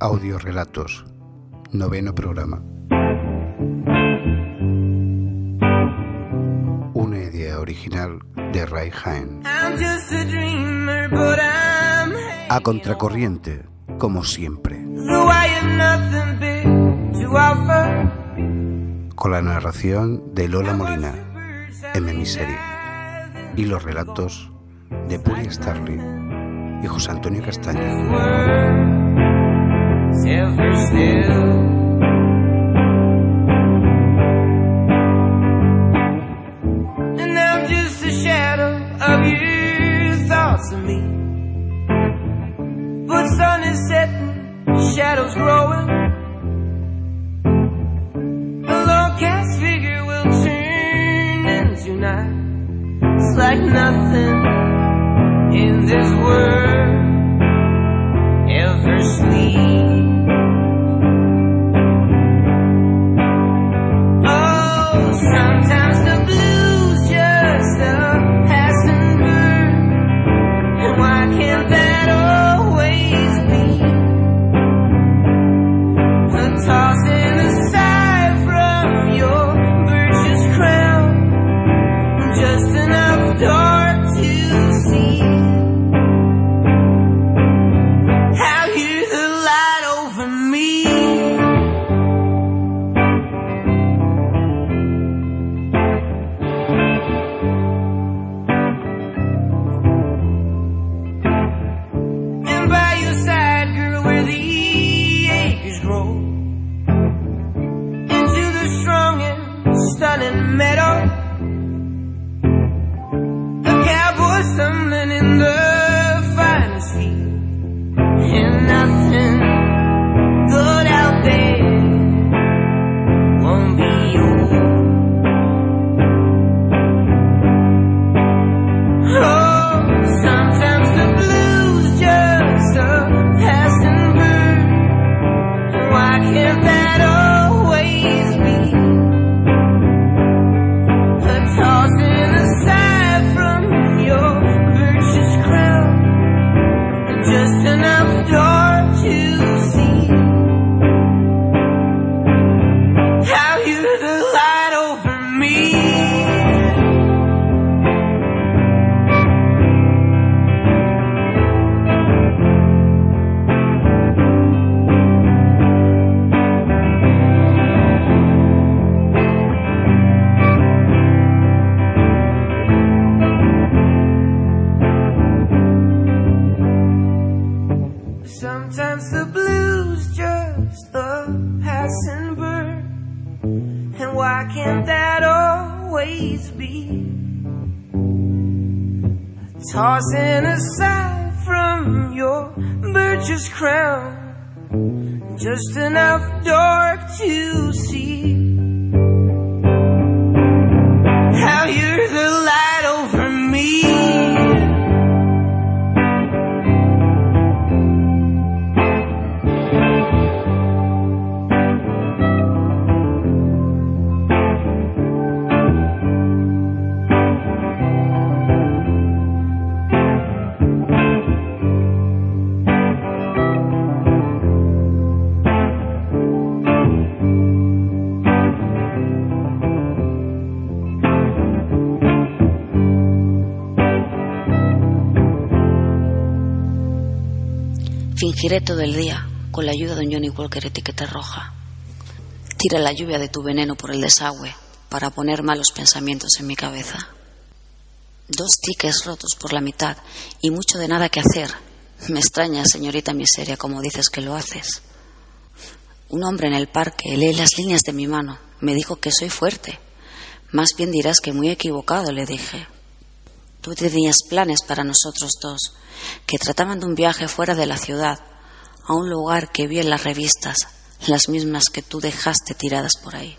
Audiorelatos, noveno programa. Una idea original de Ray Hain. A contracorriente, como siempre. Con la narración de Lola Molina, M. Miseria, y los relatos de Puri Starley y José Antonio Ever still. And I'm just a shadow of your thoughts of me. But sun is setting, shadows growing. A long cast figure will turn into night. It's like nothing in this world ever sleeps. Tossing aside from your birch's crown, just enough dark to see Giré todo el día con la ayuda de un Johnny Walker etiqueta roja. Tira la lluvia de tu veneno por el desagüe para poner malos pensamientos en mi cabeza. Dos tickets rotos por la mitad y mucho de nada que hacer. Me extraña, señorita miseria, como dices que lo haces. Un hombre en el parque lee las líneas de mi mano. Me dijo que soy fuerte. Más bien dirás que muy equivocado, le dije. Tú tenías planes para nosotros dos, que trataban de un viaje fuera de la ciudad, a un lugar que vi en las revistas, las mismas que tú dejaste tiradas por ahí.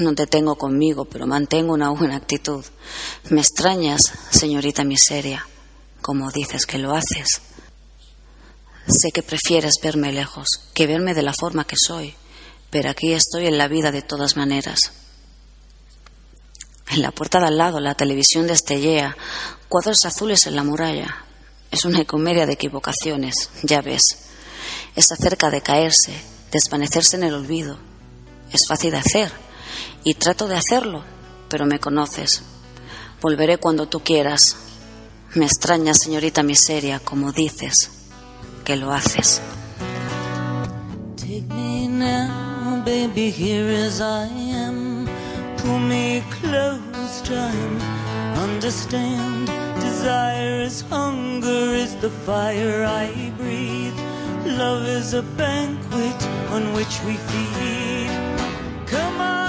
No te tengo conmigo, pero mantengo una buena actitud. Me extrañas, señorita miseria, como dices que lo haces. Sé que prefieres verme lejos que verme de la forma que soy, pero aquí estoy en la vida de todas maneras. En la puerta de al lado la televisión destellea, cuadros azules en la muralla. Es una comedia de equivocaciones, ya ves Está cerca de caerse, desvanecerse en el olvido. Es fácil de hacer y trato de hacerlo, pero me conoces. Volveré cuando tú quieras. Me extraña, señorita miseria, como dices que lo haces. Pull me close, and understand. Desire is hunger, is the fire I breathe. Love is a banquet on which we feed. Come on.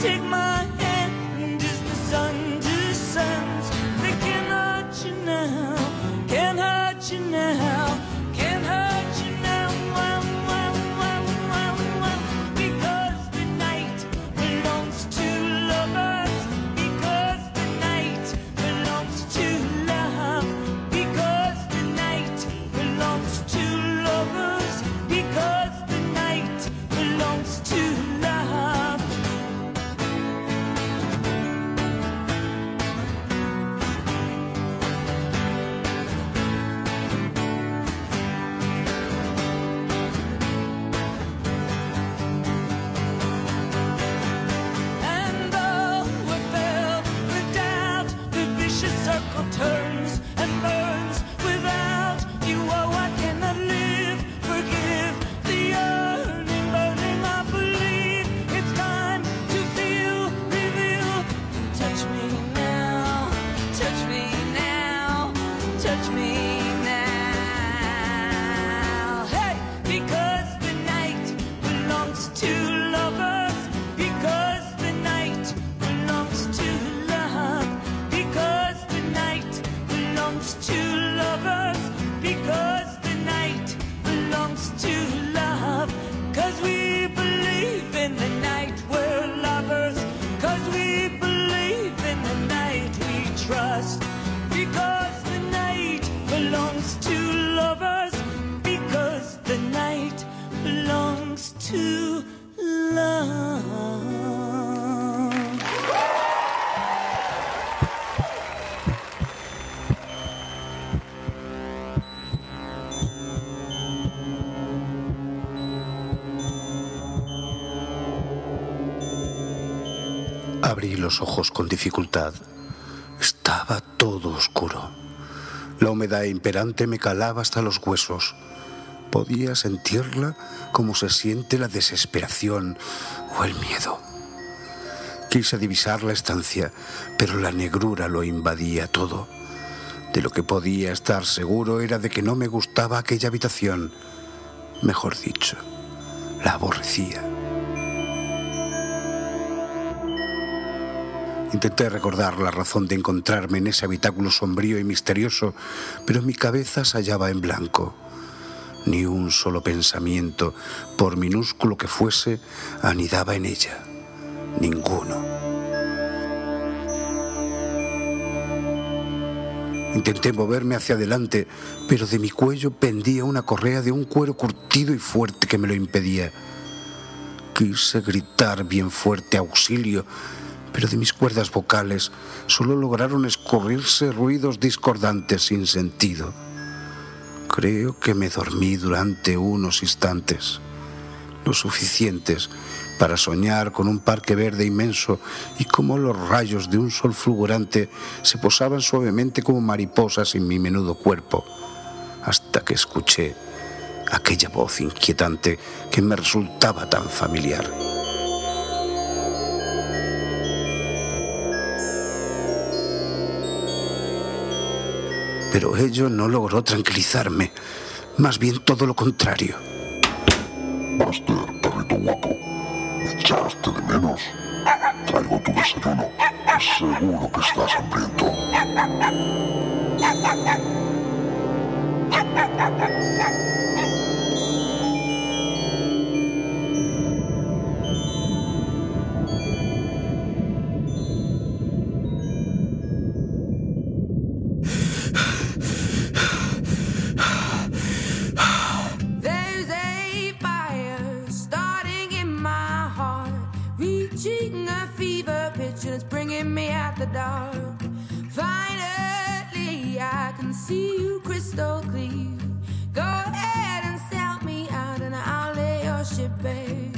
Take my ojos con dificultad. Estaba todo oscuro. La humedad imperante me calaba hasta los huesos. Podía sentirla como se siente la desesperación o el miedo. Quise divisar la estancia, pero la negrura lo invadía todo. De lo que podía estar seguro era de que no me gustaba aquella habitación. Mejor dicho, la aborrecía. Intenté recordar la razón de encontrarme en ese habitáculo sombrío y misterioso, pero mi cabeza se hallaba en blanco. Ni un solo pensamiento, por minúsculo que fuese, anidaba en ella. Ninguno. Intenté moverme hacia adelante, pero de mi cuello pendía una correa de un cuero curtido y fuerte que me lo impedía. Quise gritar bien fuerte auxilio, pero de mis cuerdas vocales solo lograron escurrirse ruidos discordantes sin sentido. Creo que me dormí durante unos instantes, lo suficientes para soñar con un parque verde inmenso y cómo los rayos de un sol fulgurante se posaban suavemente como mariposas en mi menudo cuerpo, hasta que escuché aquella voz inquietante que me resultaba tan familiar. pero ello no logró tranquilizarme, más bien todo lo contrario. Buster, perrito guapo, me echaste de menos. Traigo tu desayuno, seguro que estás hambriento. worship, babe.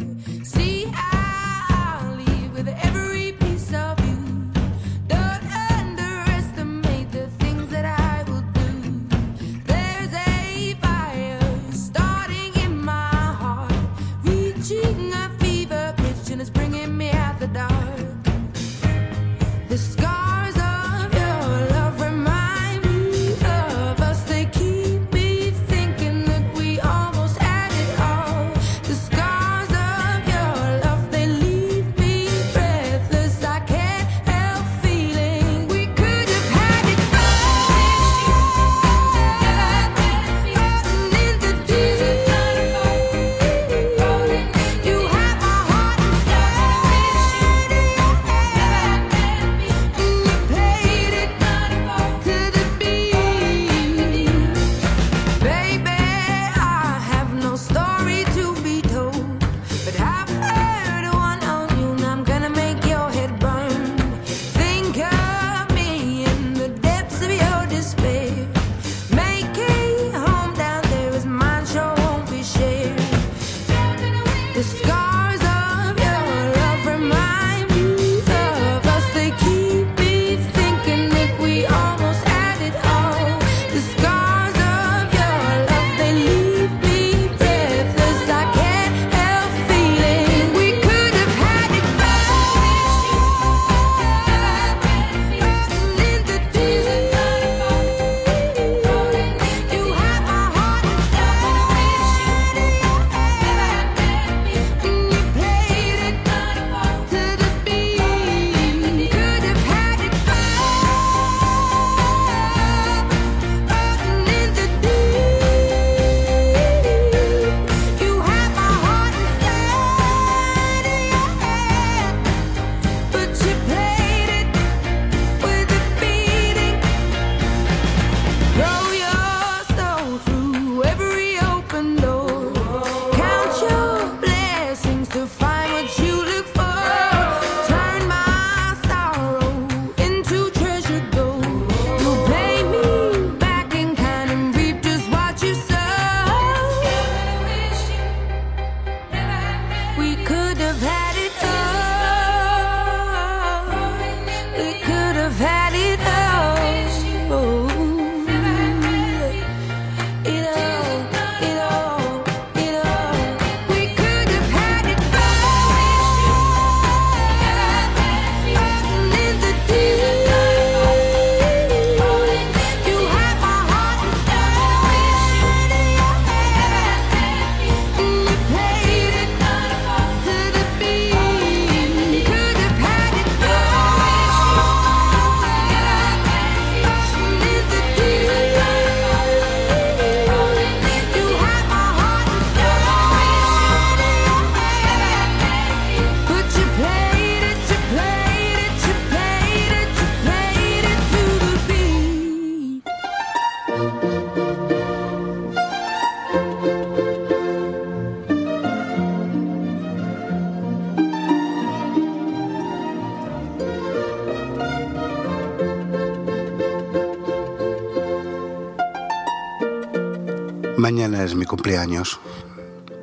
Mañana es mi cumpleaños.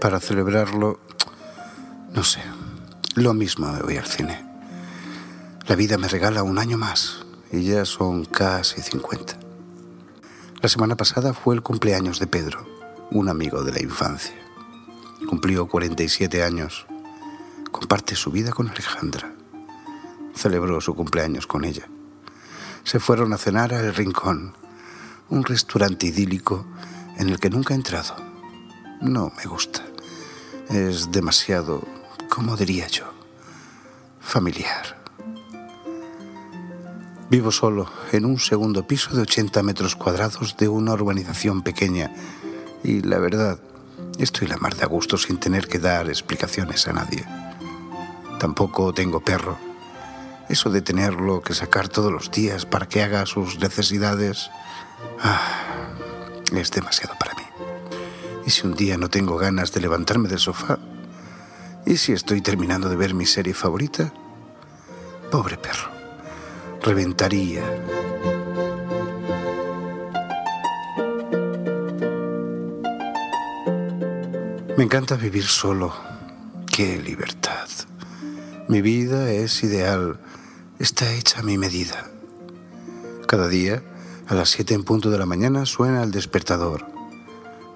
Para celebrarlo, no sé, lo mismo me voy al cine. La vida me regala un año más y ya son casi 50. La semana pasada fue el cumpleaños de Pedro, un amigo de la infancia. Cumplió 47 años. Comparte su vida con Alejandra. Celebró su cumpleaños con ella. Se fueron a cenar al Rincón, un restaurante idílico en el que nunca he entrado. No me gusta. Es demasiado, ¿cómo diría yo? Familiar. Vivo solo en un segundo piso de 80 metros cuadrados de una urbanización pequeña y la verdad, estoy la mar de a gusto sin tener que dar explicaciones a nadie. Tampoco tengo perro. Eso de tenerlo que sacar todos los días para que haga sus necesidades ah, es demasiado para mí. ¿Y si un día no tengo ganas de levantarme del sofá? ¿Y si estoy terminando de ver mi serie favorita? Pobre perro reventaría. Me encanta vivir solo. Qué libertad. Mi vida es ideal. Está hecha a mi medida. Cada día, a las siete en punto de la mañana, suena el despertador.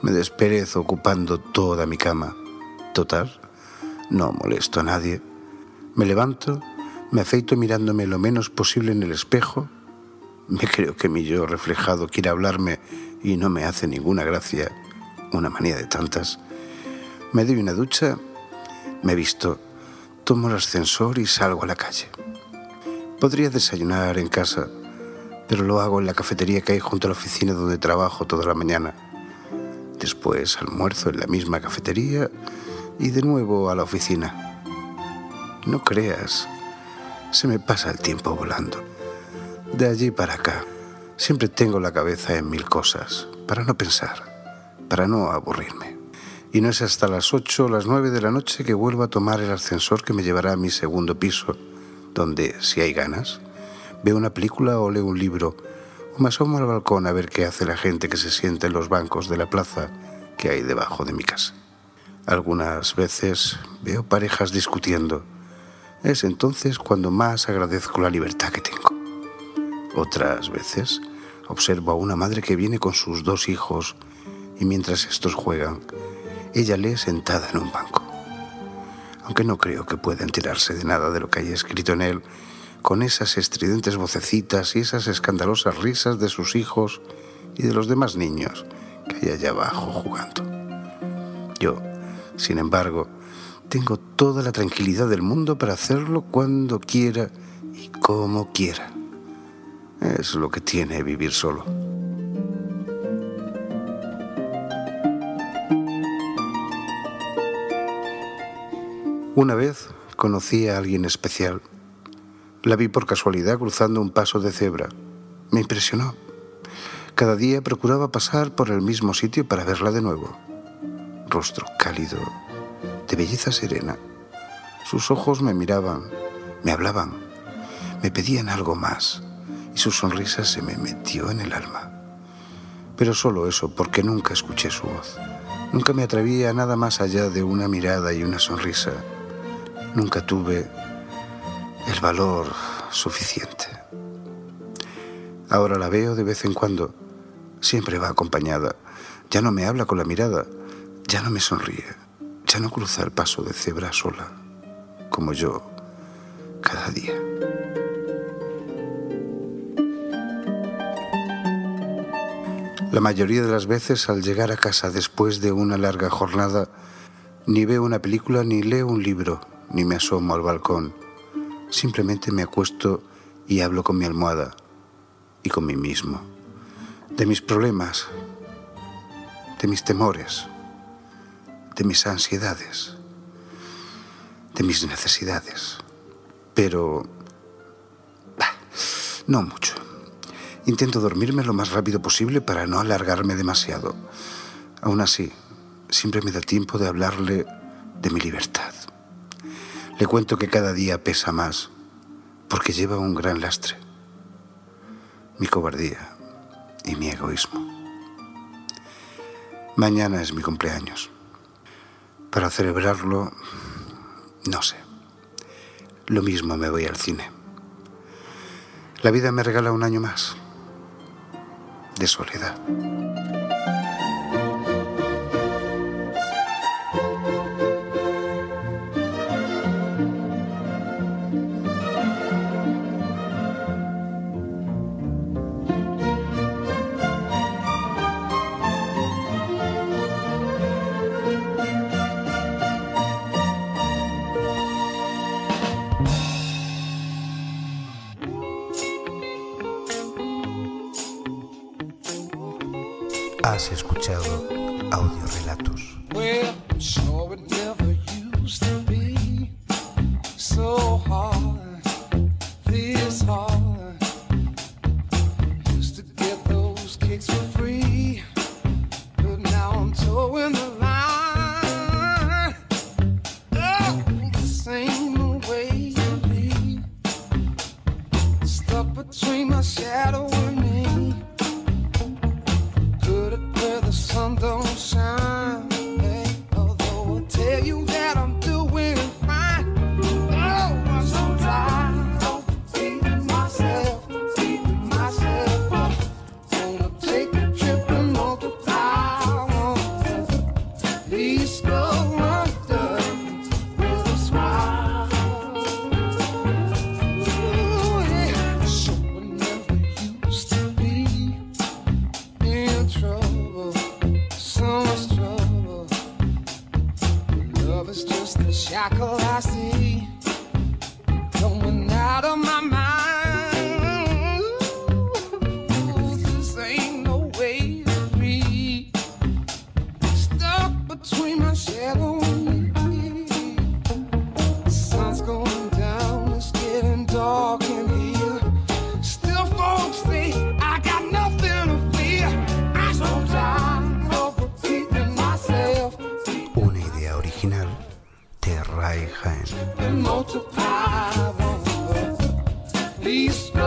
Me desperezo ocupando toda mi cama. Total, no molesto a nadie. Me levanto me afeito mirándome lo menos posible en el espejo. Me creo que mi yo reflejado quiere hablarme y no me hace ninguna gracia, una manía de tantas. Me doy una ducha, me visto, tomo el ascensor y salgo a la calle. Podría desayunar en casa, pero lo hago en la cafetería que hay junto a la oficina donde trabajo toda la mañana. Después almuerzo en la misma cafetería y de nuevo a la oficina. No creas se me pasa el tiempo volando. De allí para acá, siempre tengo la cabeza en mil cosas, para no pensar, para no aburrirme. Y no es hasta las ocho o las nueve de la noche que vuelvo a tomar el ascensor que me llevará a mi segundo piso, donde, si hay ganas, veo una película o leo un libro, o me asomo al balcón a ver qué hace la gente que se sienta en los bancos de la plaza que hay debajo de mi casa. Algunas veces veo parejas discutiendo, es entonces cuando más agradezco la libertad que tengo. Otras veces observo a una madre que viene con sus dos hijos y mientras estos juegan, ella lee sentada en un banco. Aunque no creo que pueda enterarse de nada de lo que hay escrito en él, con esas estridentes vocecitas y esas escandalosas risas de sus hijos y de los demás niños que hay allá abajo jugando. Yo, sin embargo, tengo toda la tranquilidad del mundo para hacerlo cuando quiera y como quiera. Es lo que tiene vivir solo. Una vez conocí a alguien especial. La vi por casualidad cruzando un paso de cebra. Me impresionó. Cada día procuraba pasar por el mismo sitio para verla de nuevo. Rostro cálido, de belleza serena. Sus ojos me miraban, me hablaban, me pedían algo más y su sonrisa se me metió en el alma. Pero solo eso, porque nunca escuché su voz. Nunca me atreví a nada más allá de una mirada y una sonrisa. Nunca tuve el valor suficiente. Ahora la veo de vez en cuando. Siempre va acompañada. Ya no me habla con la mirada. Ya no me sonríe ya no cruza el paso de cebra sola, como yo cada día. La mayoría de las veces al llegar a casa después de una larga jornada, ni veo una película, ni leo un libro, ni me asomo al balcón. Simplemente me acuesto y hablo con mi almohada y con mí mismo. De mis problemas, de mis temores, de mis ansiedades, de mis necesidades. Pero... no mucho. Intento dormirme lo más rápido posible para no alargarme demasiado. Aún así, siempre me da tiempo de hablarle de mi libertad. Le cuento que cada día pesa más, porque lleva un gran lastre. Mi cobardía y mi egoísmo. Mañana es mi cumpleaños. Para celebrarlo, no sé. Lo mismo me voy al cine. La vida me regala un año más. de soledad. Please